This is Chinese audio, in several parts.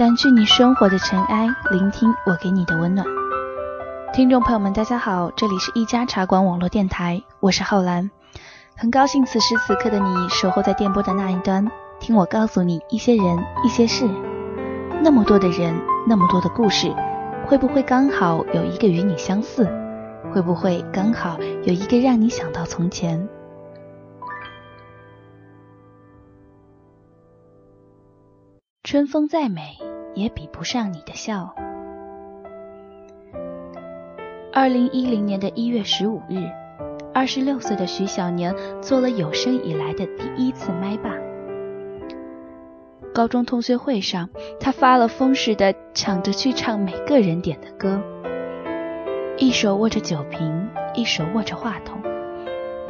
掸去你生活的尘埃，聆听我给你的温暖。听众朋友们，大家好，这里是一家茶馆网络电台，我是浩然，很高兴此时此刻的你守候在电波的那一端，听我告诉你一些人、一些事。那么多的人，那么多的故事，会不会刚好有一个与你相似？会不会刚好有一个让你想到从前？春风再美，也比不上你的笑。二零一零年的一月十五日，二十六岁的徐小年做了有生以来的第一次麦霸。高中同学会上，他发了疯似的抢着去唱每个人点的歌，一手握着酒瓶，一手握着话筒，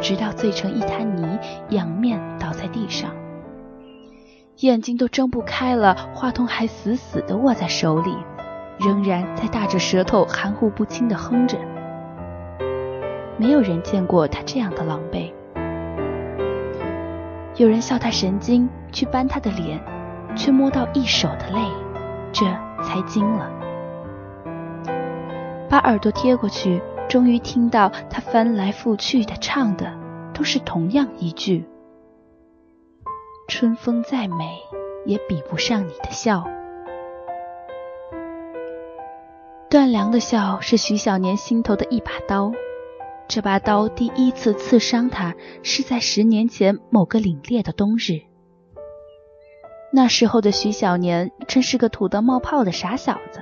直到醉成一滩泥，仰面倒在地上。眼睛都睁不开了，话筒还死死地握在手里，仍然在大着舌头含糊不清地哼着。没有人见过他这样的狼狈。有人笑他神经，去扳他的脸，却摸到一手的泪，这才惊了。把耳朵贴过去，终于听到他翻来覆去的唱的，都是同样一句。春风再美，也比不上你的笑。段良的笑是徐小年心头的一把刀，这把刀第一次刺伤他，是在十年前某个凛冽的冬日。那时候的徐小年真是个土得冒泡的傻小子，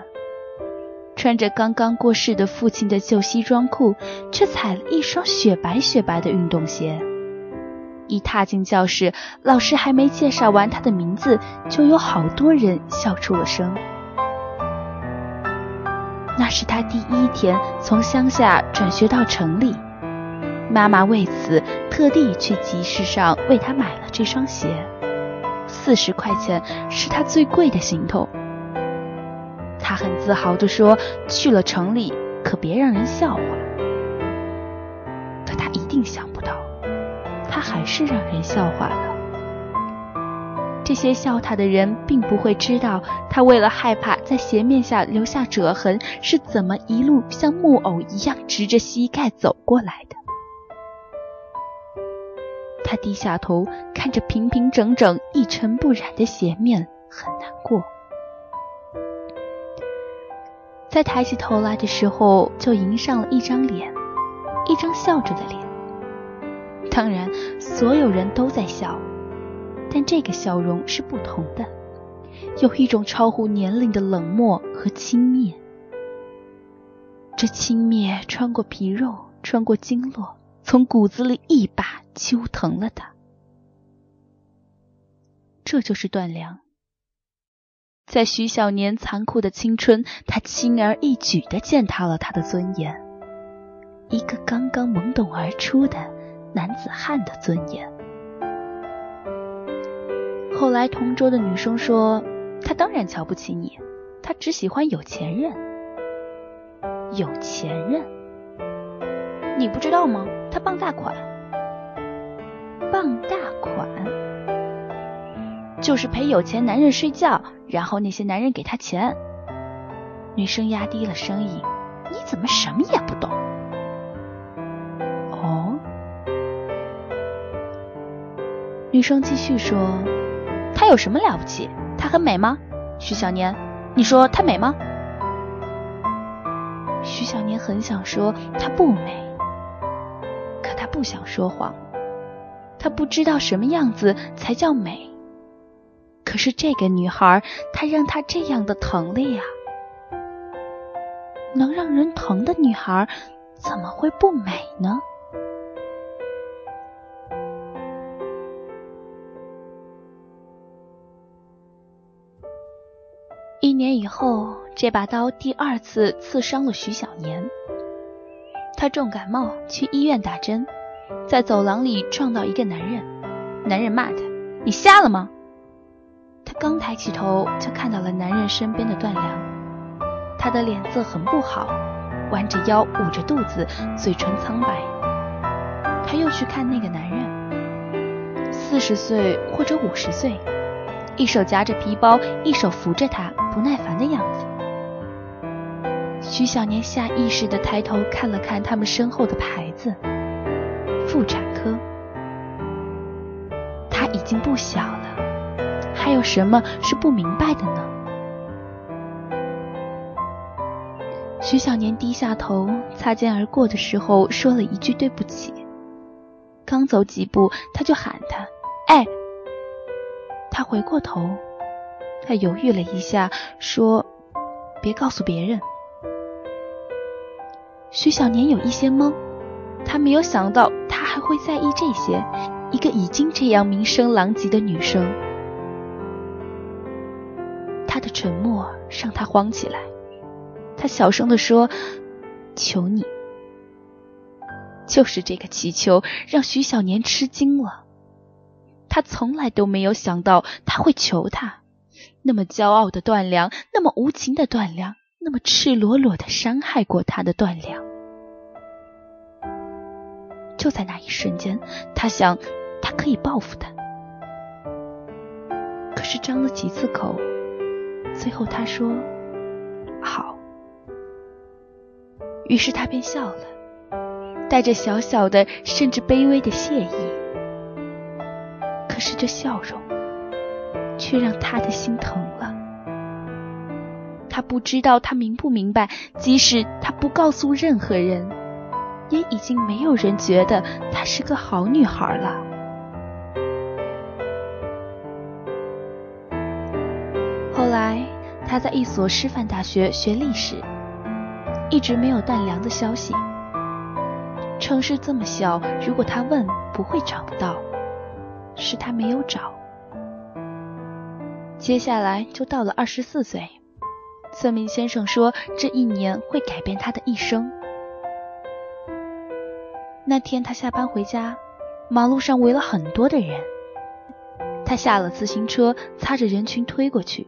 穿着刚刚过世的父亲的旧西装裤，却踩了一双雪白雪白的运动鞋。一踏进教室，老师还没介绍完他的名字，就有好多人笑出了声。那是他第一天从乡下转学到城里，妈妈为此特地去集市上为他买了这双鞋，四十块钱是他最贵的行头。他很自豪地说：“去了城里，可别让人笑话。”可他一定想不。他还是让人笑话了。这些笑他的人并不会知道，他为了害怕在鞋面下留下折痕，是怎么一路像木偶一样直着膝盖走过来的。他低下头看着平平整整、一尘不染的鞋面，很难过。在抬起头来的时候，就迎上了一张脸，一张笑着的脸。当然，所有人都在笑，但这个笑容是不同的，有一种超乎年龄的冷漠和轻蔑。这轻蔑穿过皮肉，穿过经络，从骨子里一把揪疼了他。这就是段良，在徐小年残酷的青春，他轻而易举地践踏了他的尊严，一个刚刚懵懂而出的。男子汉的尊严。后来，同桌的女生说：“他当然瞧不起你，他只喜欢有钱人。有钱人，你不知道吗？他傍大款，傍大款，就是陪有钱男人睡觉，然后那些男人给他钱。”女生压低了声音：“你怎么什么也不懂？”女生继续说：“她有什么了不起？她很美吗？徐小年，你说她美吗？”徐小年很想说她不美，可他不想说谎，他不知道什么样子才叫美。可是这个女孩，她让他这样的疼了呀！能让人疼的女孩，怎么会不美呢？后，这把刀第二次刺伤了徐小年。他重感冒去医院打针，在走廊里撞到一个男人，男人骂他：“你瞎了吗？”他刚抬起头，就看到了男人身边的段良。他的脸色很不好，弯着腰，捂着肚子，嘴唇苍白。他又去看那个男人，四十岁或者五十岁。一手夹着皮包，一手扶着他，不耐烦的样子。徐小年下意识的抬头看了看他们身后的牌子，妇产科。他已经不小了，还有什么是不明白的呢？徐小年低下头，擦肩而过的时候说了一句对不起。刚走几步，他就喊他：“哎！”他回过头，他犹豫了一下，说：“别告诉别人。”徐小年有一些懵，他没有想到他还会在意这些。一个已经这样名声狼藉的女生，他的沉默让他慌起来。他小声的说：“求你。”就是这个祈求让徐小年吃惊了。他从来都没有想到他会求他，那么骄傲的断粮，那么无情的断粮，那么赤裸裸的伤害过他的断粮。就在那一瞬间，他想，他可以报复他。可是张了几次口，最后他说：“好。”于是他便笑了，带着小小的甚至卑微的谢意。可是这笑容，却让他的心疼了。他不知道，他明不明白？即使他不告诉任何人。也已经没有人觉得她是个好女孩了。后来，她在一所师范大学学历史，一直没有断粮的消息。城市这么小，如果他问，不会找不到，是他没有找。接下来就到了二十四岁，算命先生说这一年会改变他的一生。那天他下班回家，马路上围了很多的人。他下了自行车，擦着人群推过去，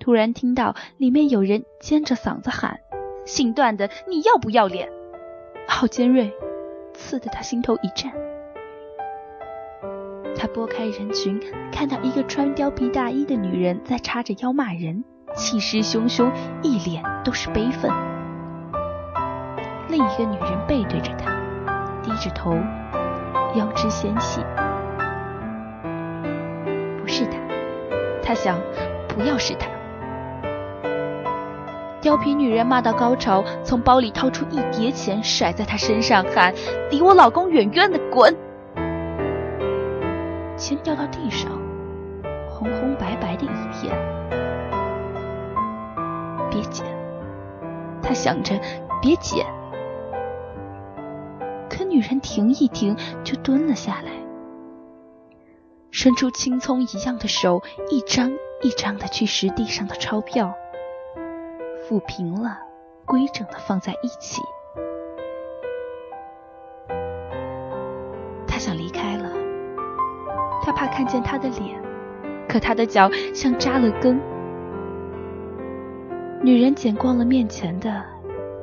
突然听到里面有人尖着嗓子喊：“姓段的，你要不要脸？”好尖锐，刺得他心头一颤。他拨开人群，看到一个穿貂皮大衣的女人在叉着腰骂人，气势汹汹，一脸都是悲愤。另一个女人背对着他。低着头，腰肢纤细。不是他，他想，不要是他。貂皮女人骂到高潮，从包里掏出一叠钱，甩在他身上，喊：“离我老公远远的滚！”钱掉到地上，红红白白的一片。别捡，他想着，别捡。可女人停一停，就蹲了下来，伸出青葱一样的手，一张一张的去拾地上的钞票，抚平了，规整的放在一起。见他的脸，可他的脚像扎了根。女人捡光了面前的，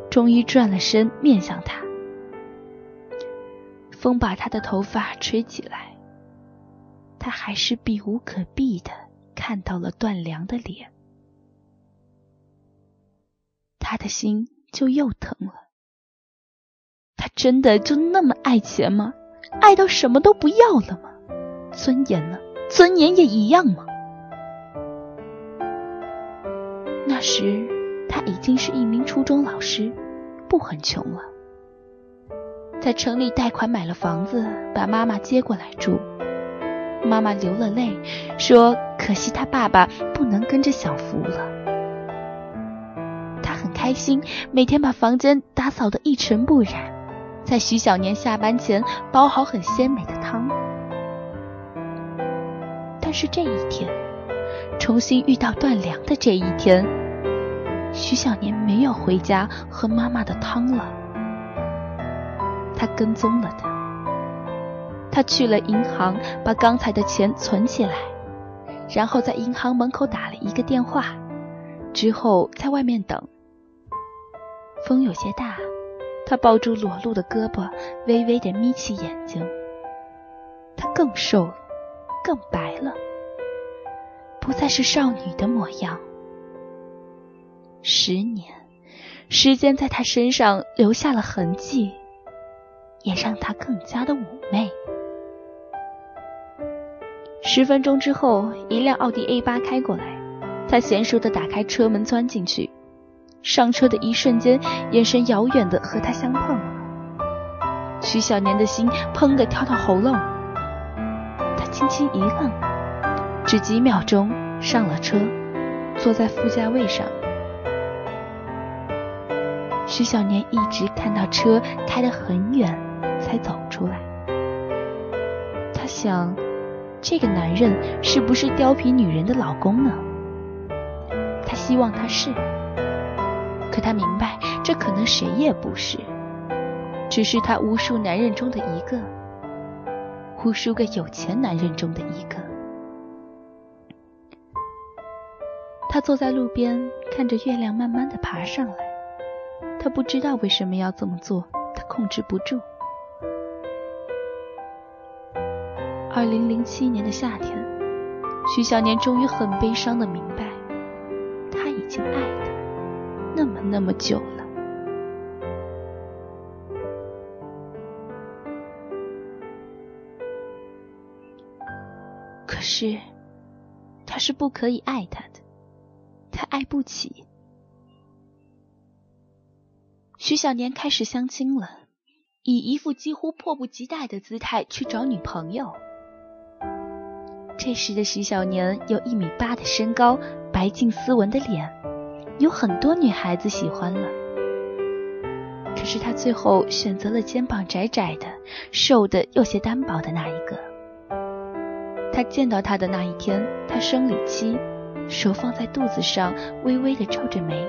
终于转了身，面向他。风把他的头发吹起来，他还是避无可避的看到了段良的脸，他的心就又疼了。他真的就那么爱钱吗？爱到什么都不要了吗？尊严呢？尊严也一样吗？那时他已经是一名初中老师，不很穷了。在城里贷款买了房子，把妈妈接过来住。妈妈流了泪，说：“可惜他爸爸不能跟着享福了。”他很开心，每天把房间打扫得一尘不染，在徐小年下班前煲好很鲜美的汤。但是这一天，重新遇到断粮的这一天，徐小年没有回家喝妈妈的汤了。他跟踪了他，他去了银行，把刚才的钱存起来，然后在银行门口打了一个电话，之后在外面等。风有些大，他抱住裸露的胳膊，微微的眯起眼睛。他更瘦了，更白了。不再是少女的模样。十年，时间在她身上留下了痕迹，也让她更加的妩媚。十分钟之后，一辆奥迪 A 八开过来，他娴熟的打开车门钻进去。上车的一瞬间，眼神遥远的和他相碰了。徐小年的心砰的跳到喉咙，轻轻一愣，只几秒钟上了车，坐在副驾位上。徐小年一直看到车开得很远，才走出来。他想。这个男人是不是貂皮女人的老公呢？他希望他是，可他明白这可能谁也不是，只是他无数男人中的一个，无数个有钱男人中的一个。他坐在路边，看着月亮慢慢的爬上来，他不知道为什么要这么做，他控制不住。二零零七年的夏天，徐小年终于很悲伤的明白，他已经爱他那么那么久了。是，他是不可以爱他的，他爱不起。徐小年开始相亲了，以一副几乎迫不及待的姿态去找女朋友。这时的徐小年有一米八的身高，白净斯文的脸，有很多女孩子喜欢了。可是他最后选择了肩膀窄窄的、瘦的、有些单薄的那一个。他见到他的那一天，他生理期，手放在肚子上，微微的皱着眉，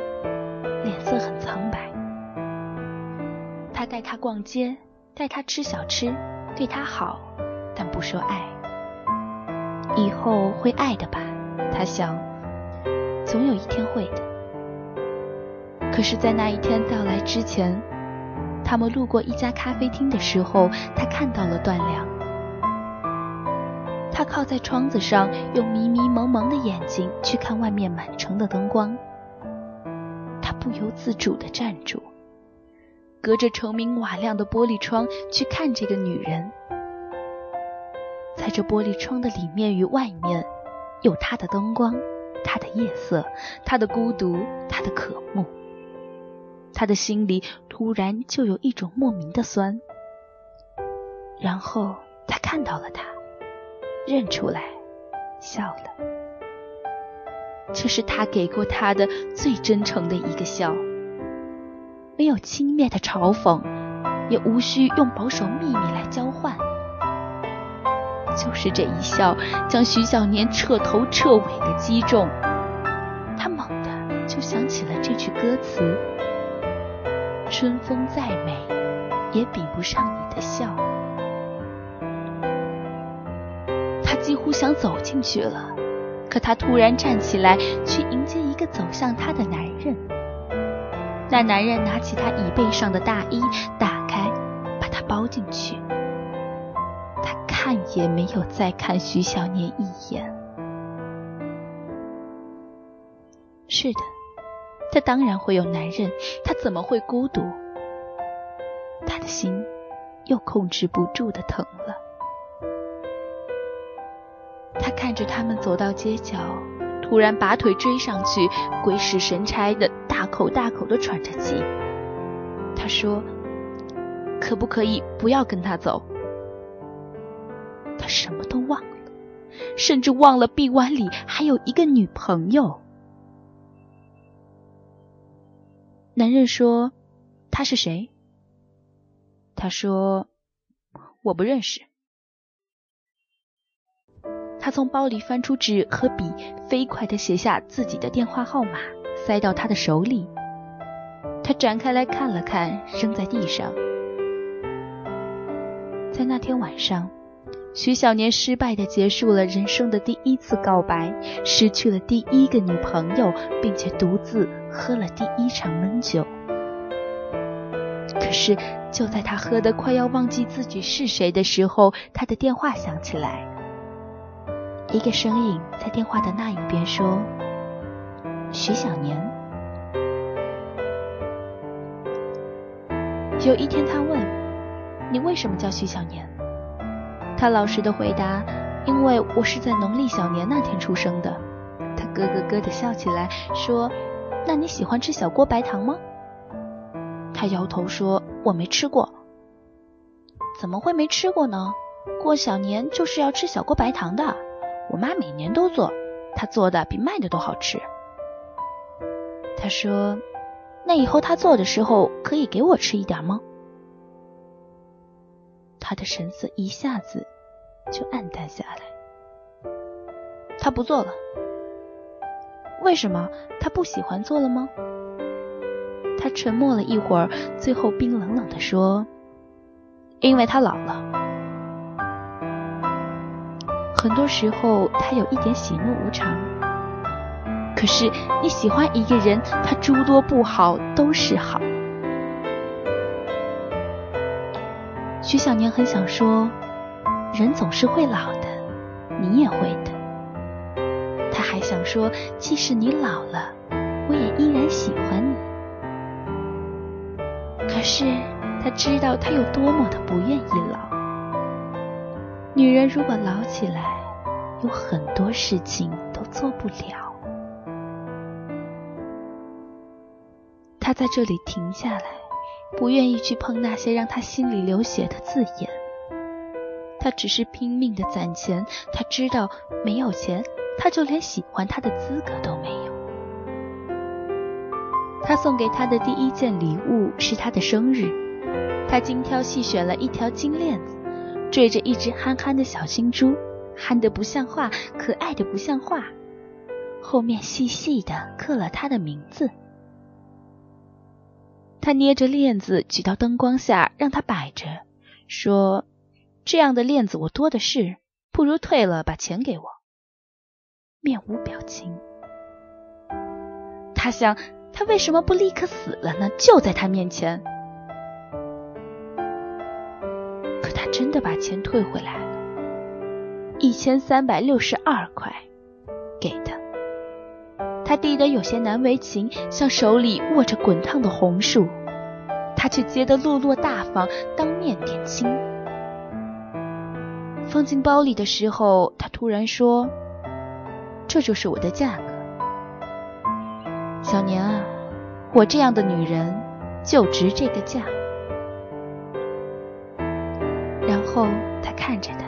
脸色很苍白。他带她逛街，带她吃小吃，对她好，但不说爱。以后会爱的吧，他想，总有一天会的。可是，在那一天到来之前，他们路过一家咖啡厅的时候，他看到了段良。他靠在窗子上，用迷迷蒙蒙的眼睛去看外面满城的灯光。他不由自主地站住，隔着澄明瓦亮的玻璃窗去看这个女人。在这玻璃窗的里面与外面，有他的灯光，他的夜色，他的孤独，他的渴慕。他的心里突然就有一种莫名的酸。然后他看到了他，认出来，笑了。这是他给过他的最真诚的一个笑，没有轻蔑的嘲讽，也无需用保守秘密来交换。就是这一笑，将徐小年彻头彻尾的击中。他猛地就想起了这句歌词：“春风再美，也比不上你的笑。”几乎想走进去了，可他突然站起来，去迎接一个走向他的男人。那男人拿起他椅背上的大衣，打开，把他包进去。看也没有再看徐小年一眼。是的，他当然会有男人，他怎么会孤独？他的心又控制不住的疼了。看着他们走到街角，突然拔腿追上去，鬼使神差的大口大口的喘着气。他说：“可不可以不要跟他走？”他什么都忘了，甚至忘了臂弯里还有一个女朋友。男人说：“他是谁？”他说：“我不认识。”他从包里翻出纸和笔，飞快的写下自己的电话号码，塞到他的手里。他展开来看了看，扔在地上。在那天晚上。徐小年失败的结束了人生的第一次告白，失去了第一个女朋友，并且独自喝了第一场闷酒。可是就在他喝得快要忘记自己是谁的时候，他的电话响起来。一个声音在电话的那一边说：“徐小年。”有一天，他问：“你为什么叫徐小年？”他老实的回答：“因为我是在农历小年那天出生的。”他咯咯咯的笑起来，说：“那你喜欢吃小锅白糖吗？”他摇头说：“我没吃过。”怎么会没吃过呢？过小年就是要吃小锅白糖的。我妈每年都做，她做的比卖的都好吃。他说：“那以后他做的时候，可以给我吃一点吗？”他的神色一下子就暗淡下来。他不做了。为什么？他不喜欢做了吗？他沉默了一会儿，最后冰冷冷的说：“因为他老了。”很多时候，他有一点喜怒无常。可是你喜欢一个人，他诸多不好都是好。徐小年很想说，人总是会老的，你也会的。他还想说，即使你老了，我也依然喜欢你。可是他知道他有多么的不愿意老。女人如果老起来，有很多事情都做不了。他在这里停下来，不愿意去碰那些让他心里流血的字眼。他只是拼命的攒钱。他知道没有钱，他就连喜欢他的资格都没有。他送给她的第一件礼物是她的生日，他精挑细选了一条金链子。缀着一只憨憨的小金猪，憨得不像话，可爱的不像话。后面细细的刻了他的名字。他捏着链子举到灯光下，让它摆着，说：“这样的链子我多的是，不如退了，把钱给我。”面无表情。他想，他为什么不立刻死了呢？就在他面前。真的把钱退回来了，一千三百六十二块，给他。他递得有些难为情，像手里握着滚烫的红薯，他却接得落落大方，当面点清。放进包里的时候，他突然说：“这就是我的价格，小年啊，我这样的女人就值这个价。”后，他看着他，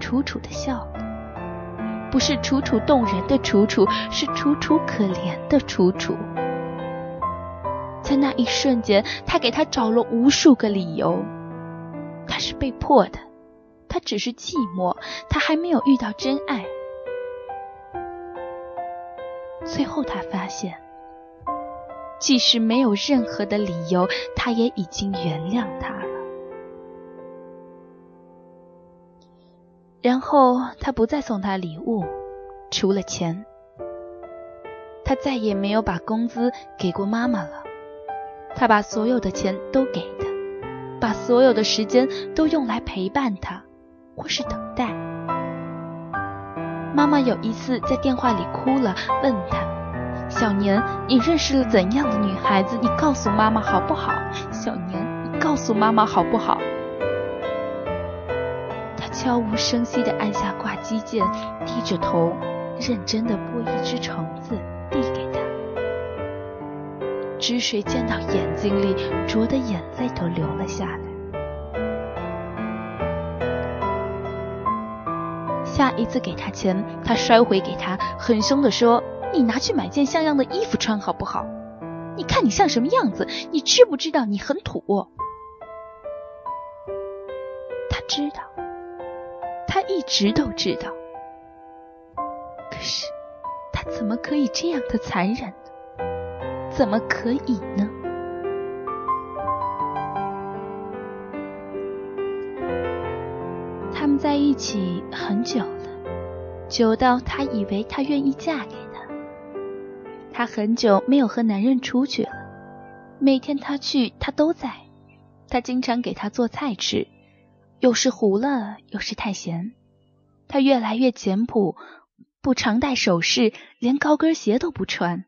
楚楚的笑了，不是楚楚动人的楚楚，是楚楚可怜的楚楚。在那一瞬间，他给他找了无数个理由。他是被迫的，他只是寂寞，他还没有遇到真爱。最后，他发现，即使没有任何的理由，他也已经原谅他了。然后他不再送她礼物，除了钱，他再也没有把工资给过妈妈了。他把所有的钱都给她，把所有的时间都用来陪伴她，或是等待。妈妈有一次在电话里哭了，问他：“小年，你认识了怎样的女孩子？你告诉妈妈好不好？小年，你告诉妈妈好不好？”悄无声息地按下挂机键，低着头，认真地剥一只橙子，递给他。汁水溅到眼睛里，灼得眼泪都流了下来。下一次给他钱，他摔回给他，很凶地说：“你拿去买件像样的衣服穿好不好？你看你像什么样子？你知不知道你很土？”他知道。直都知道，可是他怎么可以这样的残忍呢？怎么可以呢？他们在一起很久了，久到他以为他愿意嫁给他。他很久没有和男人出去了，每天他去，他都在。他经常给他做菜吃。有时糊了，有时太咸。他越来越简朴，不常戴首饰，连高跟鞋都不穿。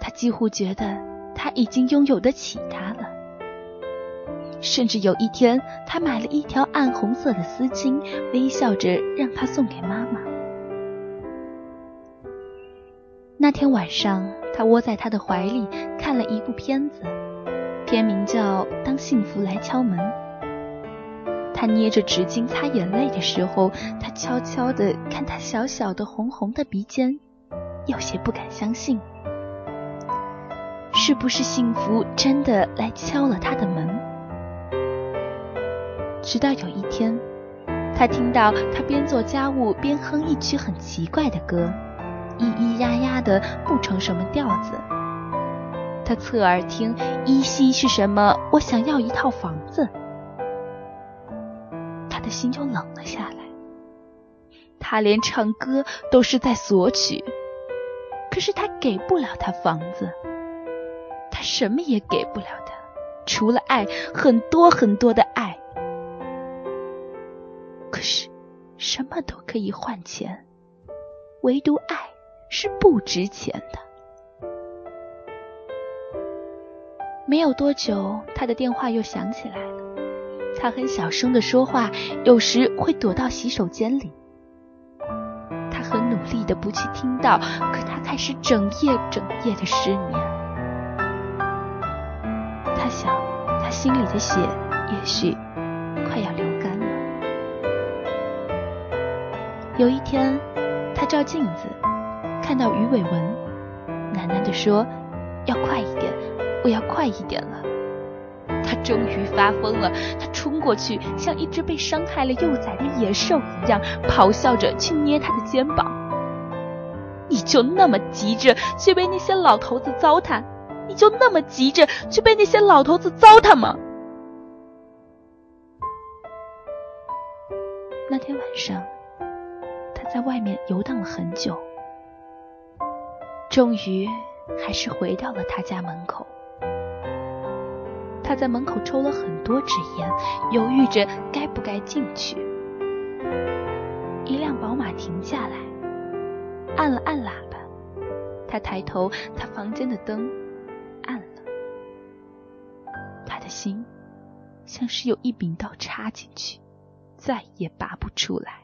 他几乎觉得他已经拥有得起他了。甚至有一天，他买了一条暗红色的丝巾，微笑着让他送给妈妈。那天晚上，他窝在他的怀里看了一部片子，片名叫《当幸福来敲门》。他捏着纸巾擦眼泪的时候，他悄悄地看他小小的红红的鼻尖，有些不敢相信，是不是幸福真的来敲了他的门？直到有一天，他听到他边做家务边哼一曲很奇怪的歌。咿咿呀呀的不成什么调子，他侧耳听，依稀是什么？我想要一套房子，心就冷了下来。他连唱歌都是在索取，可是他给不了他房子，他什么也给不了他，除了爱，很多很多的爱。可是，什么都可以换钱，唯独爱。是不值钱的。没有多久，他的电话又响起来了。他很小声的说话，有时会躲到洗手间里。他很努力的不去听到，可他开始整夜整夜的失眠。他想，他心里的血也许快要流干了。有一天，他照镜子。看到鱼尾纹，喃喃地说：“要快一点，我要快一点了。”终于发疯了，他冲过去，像一只被伤害了幼崽的野兽一样，咆哮着去捏他的肩膀。你就那么急着去被那些老头子糟蹋？你就那么急着去被那些老头子糟蹋吗？那天晚上，他在外面游荡了很久。终于，还是回到了他家门口。他在门口抽了很多支烟，犹豫着该不该进去。一辆宝马停下来，按了按喇叭。他抬头，他房间的灯暗了。他的心像是有一柄刀插进去，再也拔不出来。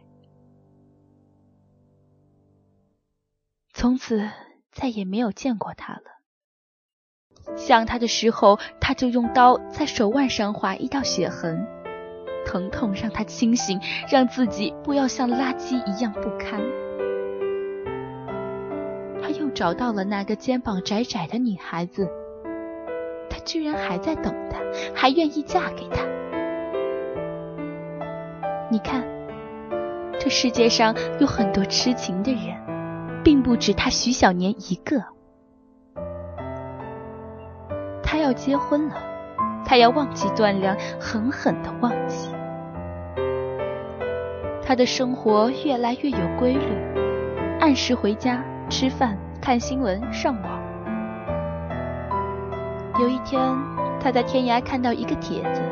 从此。再也没有见过他了。想他的时候，他就用刀在手腕上划一道血痕，疼痛让他清醒，让自己不要像垃圾一样不堪。他又找到了那个肩膀窄窄的女孩子，他居然还在等他，还愿意嫁给他。你看，这世界上有很多痴情的人。并不止他徐小年一个，要结婚了，他要忘记段良，狠狠的忘记。他的生活越来越有规律，按时回家吃饭、看新闻、上网。有一天，他在天涯看到一个帖子，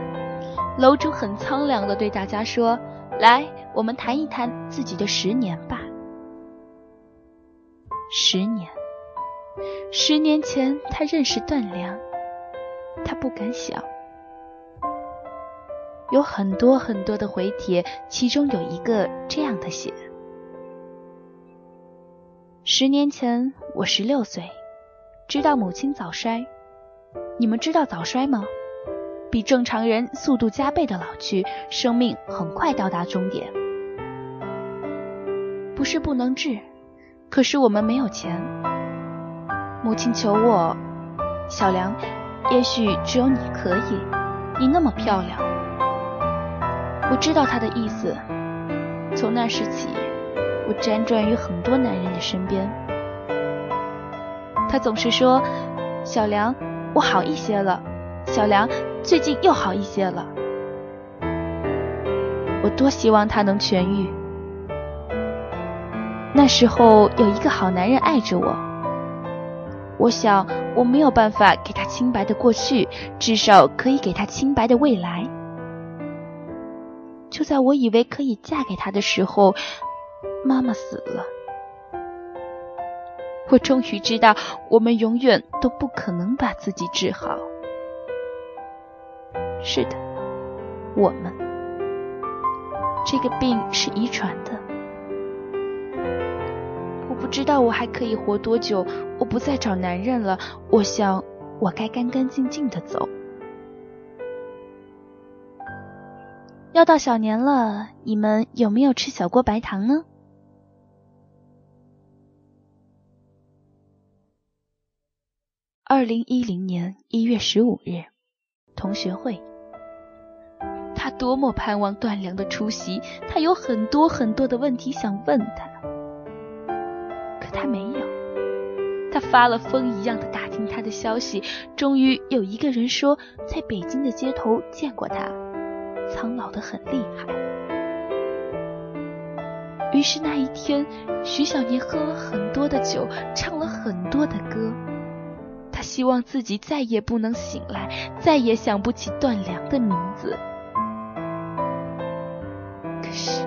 楼主很苍凉的对大家说：“来，我们谈一谈自己的十年吧。”十年，十年前他认识段良，他不敢想。有很多很多的回帖，其中有一个这样的写：十年前我十六岁，知道母亲早衰。你们知道早衰吗？比正常人速度加倍的老去，生命很快到达终点。不是不能治。可是我们没有钱。母亲求我，小梁，也许只有你可以，你那么漂亮。我知道他的意思。从那时起，我辗转于很多男人的身边。他总是说：“小梁，我好一些了。小梁，最近又好一些了。”我多希望他能痊愈。那时候有一个好男人爱着我，我想我没有办法给他清白的过去，至少可以给他清白的未来。就在我以为可以嫁给他的时候，妈妈死了。我终于知道，我们永远都不可能把自己治好。是的，我们这个病是遗传的。不知道我还可以活多久。我不再找男人了。我想，我该干干净净的走。要到小年了，你们有没有吃小锅白糖呢？二零一零年一月十五日，同学会。他多么盼望段良的出席，他有很多很多的问题想问他，他没有。他发了疯一样的打听他的消息，终于有一个人说，在北京的街头见过他，苍老的很厉害。于是那一天，徐小年喝了很多的酒，唱了很多的歌。他希望自己再也不能醒来，再也想不起段良的名字。可是，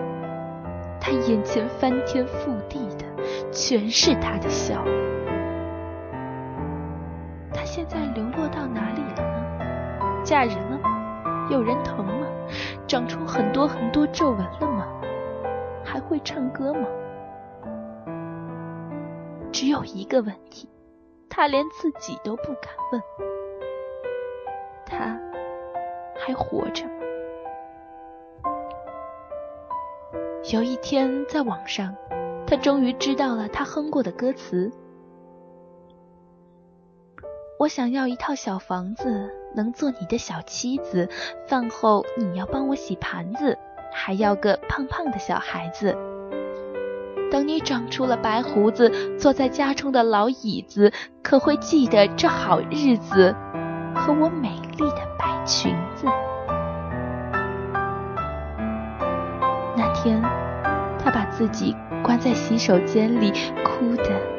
他眼前翻天覆地的全是他的笑。他现在流落到哪里了呢？嫁人了吗？有人疼吗？长出很多很多皱纹了吗？还会唱歌吗？只有一个问题，他连自己都不敢问：他还活着吗？有一天，在网上，他终于知道了他哼过的歌词。我想要一套小房子，能做你的小妻子。饭后你要帮我洗盘子，还要个胖胖的小孩子。等你长出了白胡子，坐在家中的老椅子，可会记得这好日子和我美丽的白裙子？那天，他把自己关在洗手间里，哭的。